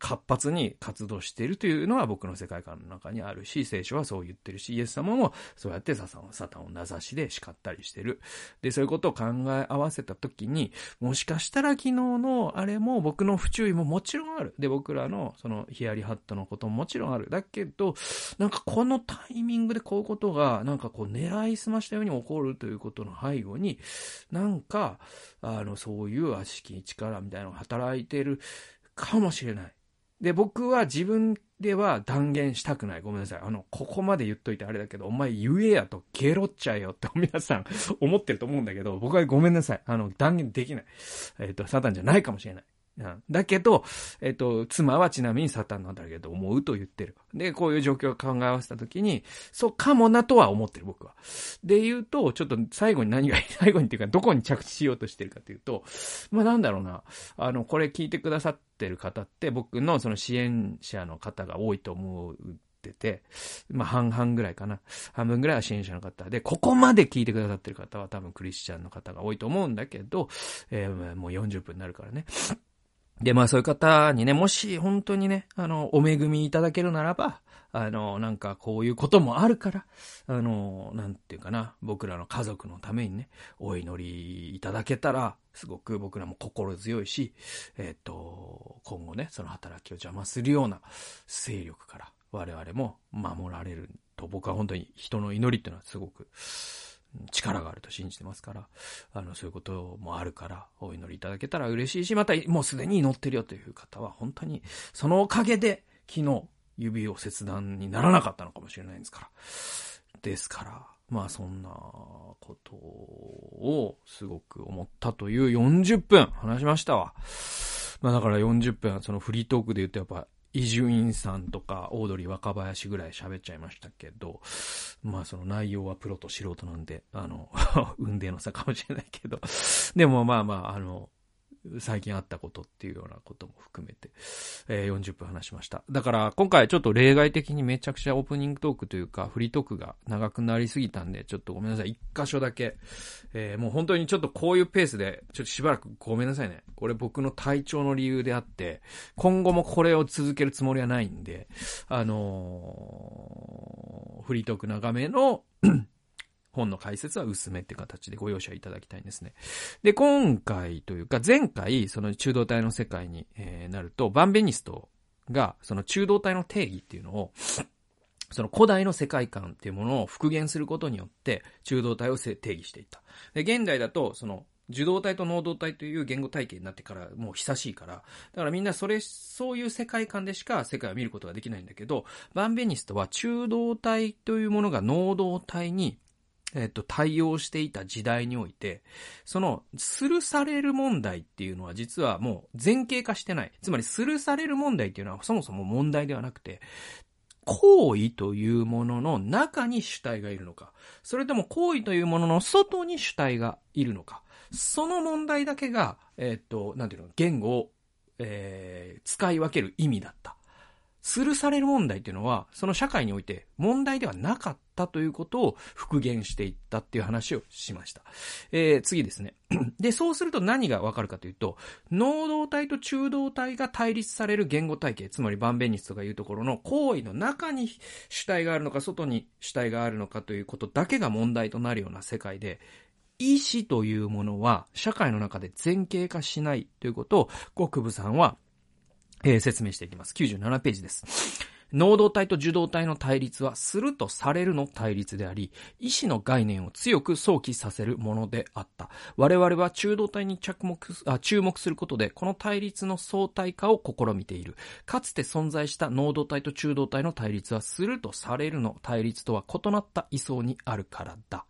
活発に活動しているというのは僕の世界観の中にあるし、聖書はそう言ってるし、イエス様もそうやってサタンを、サタンを名指しで叱ったりしてる。で、そういうことを考え合わせたときに、もしかしたら昨日のあれも僕の不注意ももちろんある。で、僕らのそのヒヤリハットのことももちろんある。だけど、なんかこのタイミングでこういうことが、なんかこう狙いすましたように起こるということの背後に、なんか、あの、そういう悪しき力みたいなのが働いてるかもしれない。で、僕は自分では断言したくない。ごめんなさい。あの、ここまで言っといてあれだけど、お前言えやと、ゲロっちゃえよって 皆さん思ってると思うんだけど、僕はごめんなさい。あの、断言できない。えっ、ー、と、サタンじゃないかもしれない。うん、だけど、えっ、と、妻はちなみにサタンなんだけど思うと言ってる。で、こういう状況を考え合わせたときに、そうかもなとは思ってる僕は。で言うと、ちょっと最後に何が、最後にっていうか、どこに着地しようとしてるかというと、まあなんだろうな、あの、これ聞いてくださってる方って僕のその支援者の方が多いと思ってて、まあ半々ぐらいかな。半分ぐらいは支援者の方で、ここまで聞いてくださってる方は多分クリスチャンの方が多いと思うんだけど、えー、もう40分になるからね。で、まあそういう方にね、もし本当にね、あの、お恵みいただけるならば、あの、なんかこういうこともあるから、あの、なんていうかな、僕らの家族のためにね、お祈りいただけたら、すごく僕らも心強いし、えっ、ー、と、今後ね、その働きを邪魔するような勢力から我々も守られると、僕は本当に人の祈りっていうのはすごく、力があると信じてますから、あの、そういうこともあるから、お祈りいただけたら嬉しいし、また、もうすでに祈ってるよという方は、本当に、そのおかげで、昨日、指を切断にならなかったのかもしれないんですから。ですから、まあそんなことをすごく思ったという40分話しましたわ。まあだから40分、そのフリートークで言うとやっぱ伊集院さんとか、オードリー若林ぐらい喋っちゃいましたけど、まあその内容はプロと素人なんで、あの、運命の差かもしれないけど、でもまあまあ、あの、最近あったことっていうようなことも含めて、えー、40分話しました。だから今回ちょっと例外的にめちゃくちゃオープニングトークというかフリートークが長くなりすぎたんで、ちょっとごめんなさい。一箇所だけ、えー、もう本当にちょっとこういうペースで、ちょっとしばらくごめんなさいね。これ僕の体調の理由であって、今後もこれを続けるつもりはないんで、あのー、フリートーク長めの本の解説は薄めって形でご容赦いただきたいんですね。で、今回というか、前回、その中道体の世界に、え、なると、バンベニストが、その中道体の定義っていうのを、その古代の世界観っていうものを復元することによって、中道体を定義していった。で、現代だと、その、受動体と能動体という言語体系になってからもう久しいから、だからみんなそれ、そういう世界観でしか世界を見ることができないんだけど、バンベニストは中道体というものが能動体にえっと、対応していた時代において、その、するされる問題っていうのは実はもう前傾化してない。つまり、するされる問題っていうのはそもそも問題ではなくて、行為というものの中に主体がいるのか、それとも行為というものの外に主体がいるのか、その問題だけが、えっと、なんていうの、言語を、えー、使い分ける意味だった。するされる問題っていうのは、その社会において問題ではなかったということを復元していったっていう話をしました。えー、次ですね。で、そうすると何がわかるかというと、能動体と中動体が対立される言語体系、つまりバンベニスとかいうところの行為の中に主体があるのか、外に主体があるのかということだけが問題となるような世界で、意志というものは社会の中で前傾化しないということを、国部さんはえー、説明していきます。97ページです。能動体と受動体の対立は、するとされるの対立であり、意志の概念を強く想起させるものであった。我々は中動体に着目あ注目することで、この対立の相対化を試みている。かつて存在した能動体と中動体の対立は、するとされるの対立とは異なった位相にあるからだ。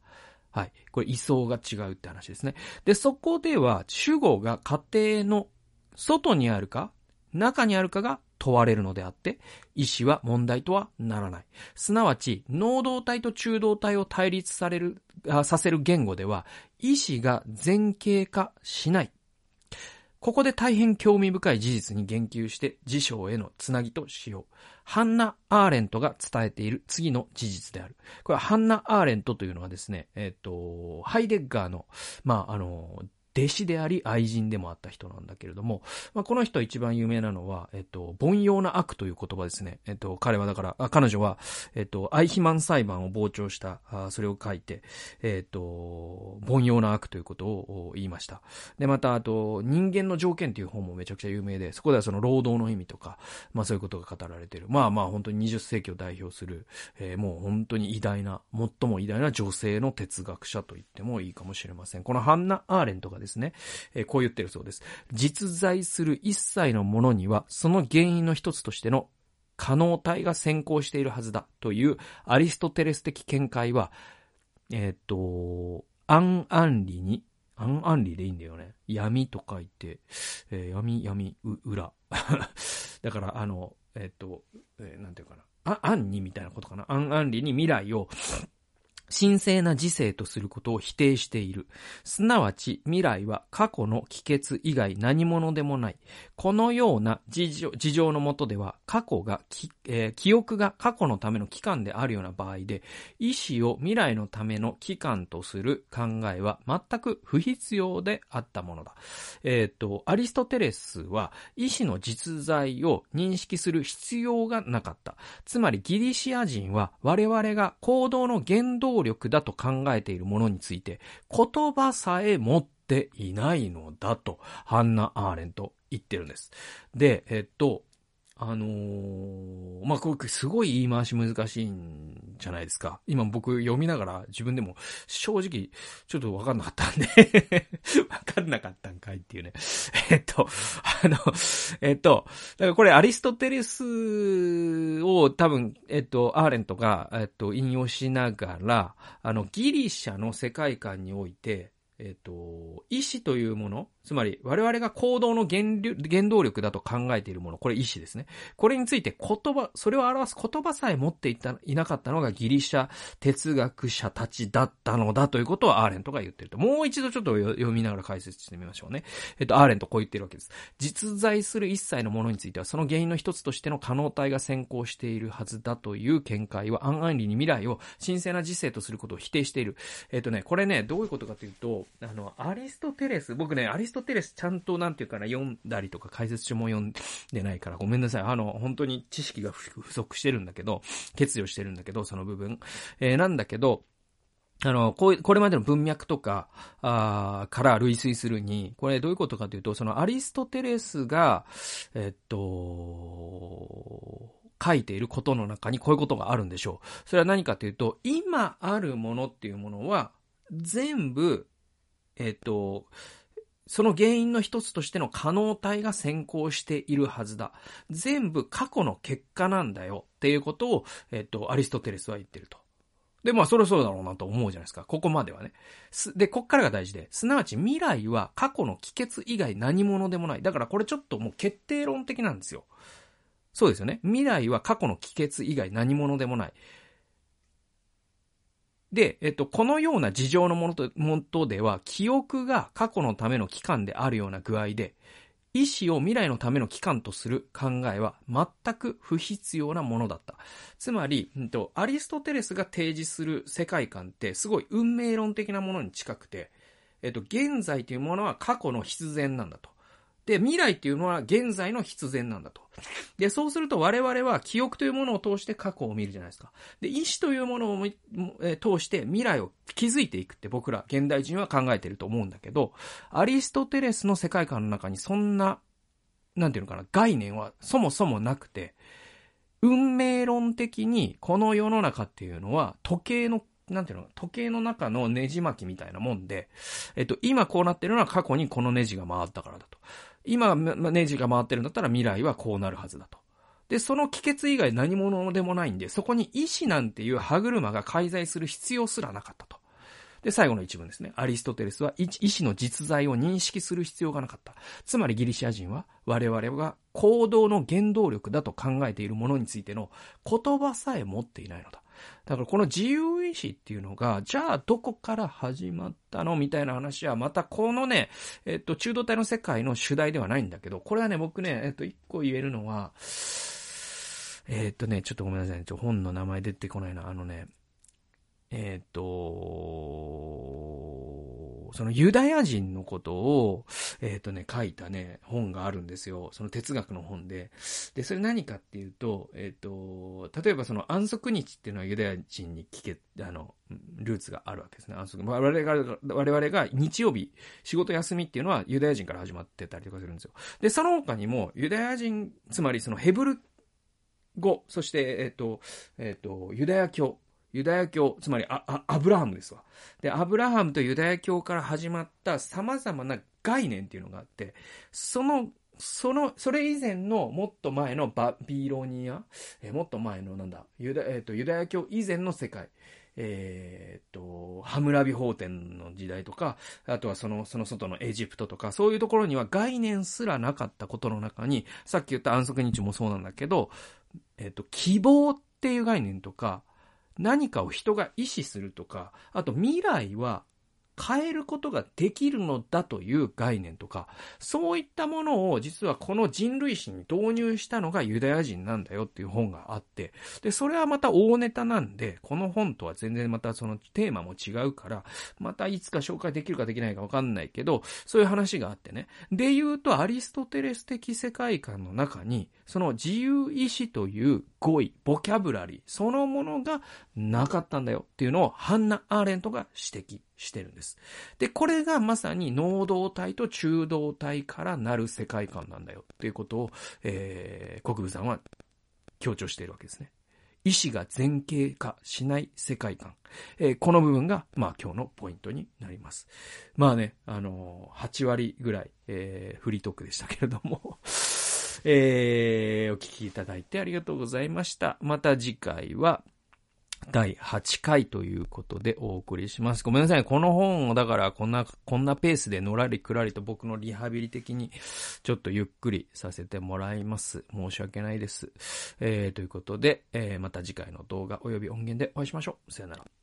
はい。これ、位相が違うって話ですね。で、そこでは、主語が家庭の外にあるか中にあるかが問われるのであって、意思は問題とはならない。すなわち、能動体と中動体を対立される、させる言語では、意思が前傾化しない。ここで大変興味深い事実に言及して辞書へのつなぎとしよう。ハンナ・アーレントが伝えている次の事実である。これはハンナ・アーレントというのはですね、えっ、ー、と、ハイデッガーの、まあ、あの、弟子であり愛人でもあった人なんだけれども、まあ、この人一番有名なのは、えっと、凡庸な悪という言葉ですね。えっと、彼はだから、彼女は、えっと、アイヒマン裁判を傍聴した、あそれを書いて、えっと、凡庸な悪ということを言いました。で、また、あと、人間の条件という本もめちゃくちゃ有名で、そこではその労働の意味とか、まあそういうことが語られている。まあまあ本当に20世紀を代表する、えー、もう本当に偉大な、最も偉大な女性の哲学者と言ってもいいかもしれません。このハンナ・アーレントがですね、えー、こう言ってるそうです。実在する一切のものには、その原因の一つとしての可能体が先行しているはずだというアリストテレス的見解は、えっ、と、アンアンリに、アンアンリでいいんだよね。闇と書いて、えー、闇、闇、う、裏。だから、あの、えっ、と、えー、なんていうかな。あ、アンにみたいなことかな。アンアンリに未来を神聖な時世とすることを否定している。すなわち未来は過去の帰結以外何者でもない。このような事情事情のもとでは過去が、えー、記憶が過去のための期間であるような場合で、意思を未来のための期間とする考えは全く不必要であったものだ。えっ、ー、と、アリストテレスは意思の実在を認識する必要がなかった。つまりギリシア人は我々が行動の原動力だと考えているものについて、言葉さえ持っていないのだと、ハンナ・アーレント言ってるんです。で、えっと、あのー、まあ、これすごい言い回し難しいんじゃないですか。今僕読みながら自分でも正直ちょっとわかんなかったんで わかんなかったんかいっていうね。えっと、あの、えっと、だからこれアリストテレスを多分、えっと、アーレントが、えっと、引用しながら、あの、ギリシャの世界観において、えっ、と、意志というもの、つまり我々が行動の原原動力だと考えているもの、これ意志ですね。これについて言葉、それを表す言葉さえ持っていたいなかったのがギリシャ哲学者たちだったのだということをアーレントが言ってると。もう一度ちょっと読みながら解説してみましょうね。えっ、と、アーレントこう言ってるわけです。実在する一切のものについては、その原因の一つとしての可能体が先行しているはずだという見解は、暗々理に未来を神聖な時世とすることを否定している。えっ、とね、これね、どういうことかというと、あの、アリストテレス、僕ね、アリスストテレスちゃんとなんていうかな、読んだりとか解説書も読んでないからごめんなさい。あの、本当に知識が不足してるんだけど、欠如してるんだけど、その部分。えー、なんだけど、あの、こう、これまでの文脈とか、あから類推するに、これどういうことかというと、そのアリストテレスが、えっと、書いていることの中にこういうことがあるんでしょう。それは何かというと、今あるものっていうものは、全部、えっ、と、その原因の一つとしての可能体が先行しているはずだ。全部過去の結果なんだよっていうことを、えっ、と、アリストテレスは言ってると。で、まあ、そろそろだろうなと思うじゃないですか。ここまではね。で、こっからが大事で、すなわち未来は過去の帰結以外何者でもない。だからこれちょっともう決定論的なんですよ。そうですよね。未来は過去の帰結以外何者でもない。で、えっと、このような事情のものと、もとでは、記憶が過去のための期間であるような具合で、意思を未来のための期間とする考えは全く不必要なものだった。つまり、アリストテレスが提示する世界観ってすごい運命論的なものに近くて、えっと、現在というものは過去の必然なんだと。で、未来っていうのは現在の必然なんだと。で、そうすると我々は記憶というものを通して過去を見るじゃないですか。で、意志というものを、通して未来を築いていくって僕ら現代人は考えてると思うんだけど、アリストテレスの世界観の中にそんな、なんていうのかな、概念はそもそもなくて、運命論的にこの世の中っていうのは時計のなんていうの、時計の中のネジ巻きみたいなもんで、えっと、今こうなってるのは過去にこのネジが回ったからだと。今、ネジが回ってるんだったら未来はこうなるはずだと。で、その帰結以外何者でもないんで、そこに意志なんていう歯車が介在する必要すらなかったと。で、最後の一文ですね。アリストテレスは意志の実在を認識する必要がなかった。つまりギリシア人は我々が行動の原動力だと考えているものについての言葉さえ持っていないのだ。だからこの自由意志っていうのが、じゃあどこから始まったの？みたいな話は、またこのね、えっと、中道体の世界の主題ではないんだけど、これはね、僕ね、えっと、一個言えるのは、えっとね、ちょっとごめんなさい、ね、ちょ本の名前出てこないな。あのね、えっ、と、そのユダヤ人のことを、えっ、ー、とね、書いたね、本があるんですよ。その哲学の本で。で、それ何かっていうと、えっ、ー、と、例えばその安息日っていうのはユダヤ人に聞け、あの、ルーツがあるわけですね。安息。我々が、我々が日曜日、仕事休みっていうのはユダヤ人から始まってたりとかするんですよ。で、その他にも、ユダヤ人、つまりそのヘブル語、そして、えっ、と、えっ、と、ユダヤ教、ユダヤ教、つまりアアブラハムですわ。で、アブラハムとユダヤ教から始まった様々な概念っていうのがあって、その、その、それ以前のもっと前のバビロニア、えもっと前のなんだ、ユダ,、えーと、ユダヤ教以前の世界、えっ、ー、と、ハムラビ法典の時代とか、あとはその、その外のエジプトとか、そういうところには概念すらなかったことの中に、さっき言った安息日もそうなんだけど、えっ、ー、と、希望っていう概念とか、何かを人が意識するとか、あと未来は変えることができるのだという概念とか、そういったものを実はこの人類史に導入したのがユダヤ人なんだよっていう本があって、で、それはまた大ネタなんで、この本とは全然またそのテーマも違うから、またいつか紹介できるかできないかわかんないけど、そういう話があってね。で言うと、アリストテレス的世界観の中に、その自由意志という語彙、ボキャブラリー、そのものがなかったんだよっていうのをハンナ・アーレントが指摘してるんです。で、これがまさに能動体と中動体からなる世界観なんだよっていうことを、えー、国分さんは強調しているわけですね。意志が前傾化しない世界観。えー、この部分が、まあ今日のポイントになります。まあね、あのー、8割ぐらい、えー、フリートークでしたけれどもえー、お聞きいただいてありがとうございました。また次回は、第8回ということでお送りします。ごめんなさい。この本をだからこんな、こんなペースでのらりくらりと僕のリハビリ的にちょっとゆっくりさせてもらいます。申し訳ないです。えー、ということで、えー、また次回の動画及び音源でお会いしましょう。さよなら。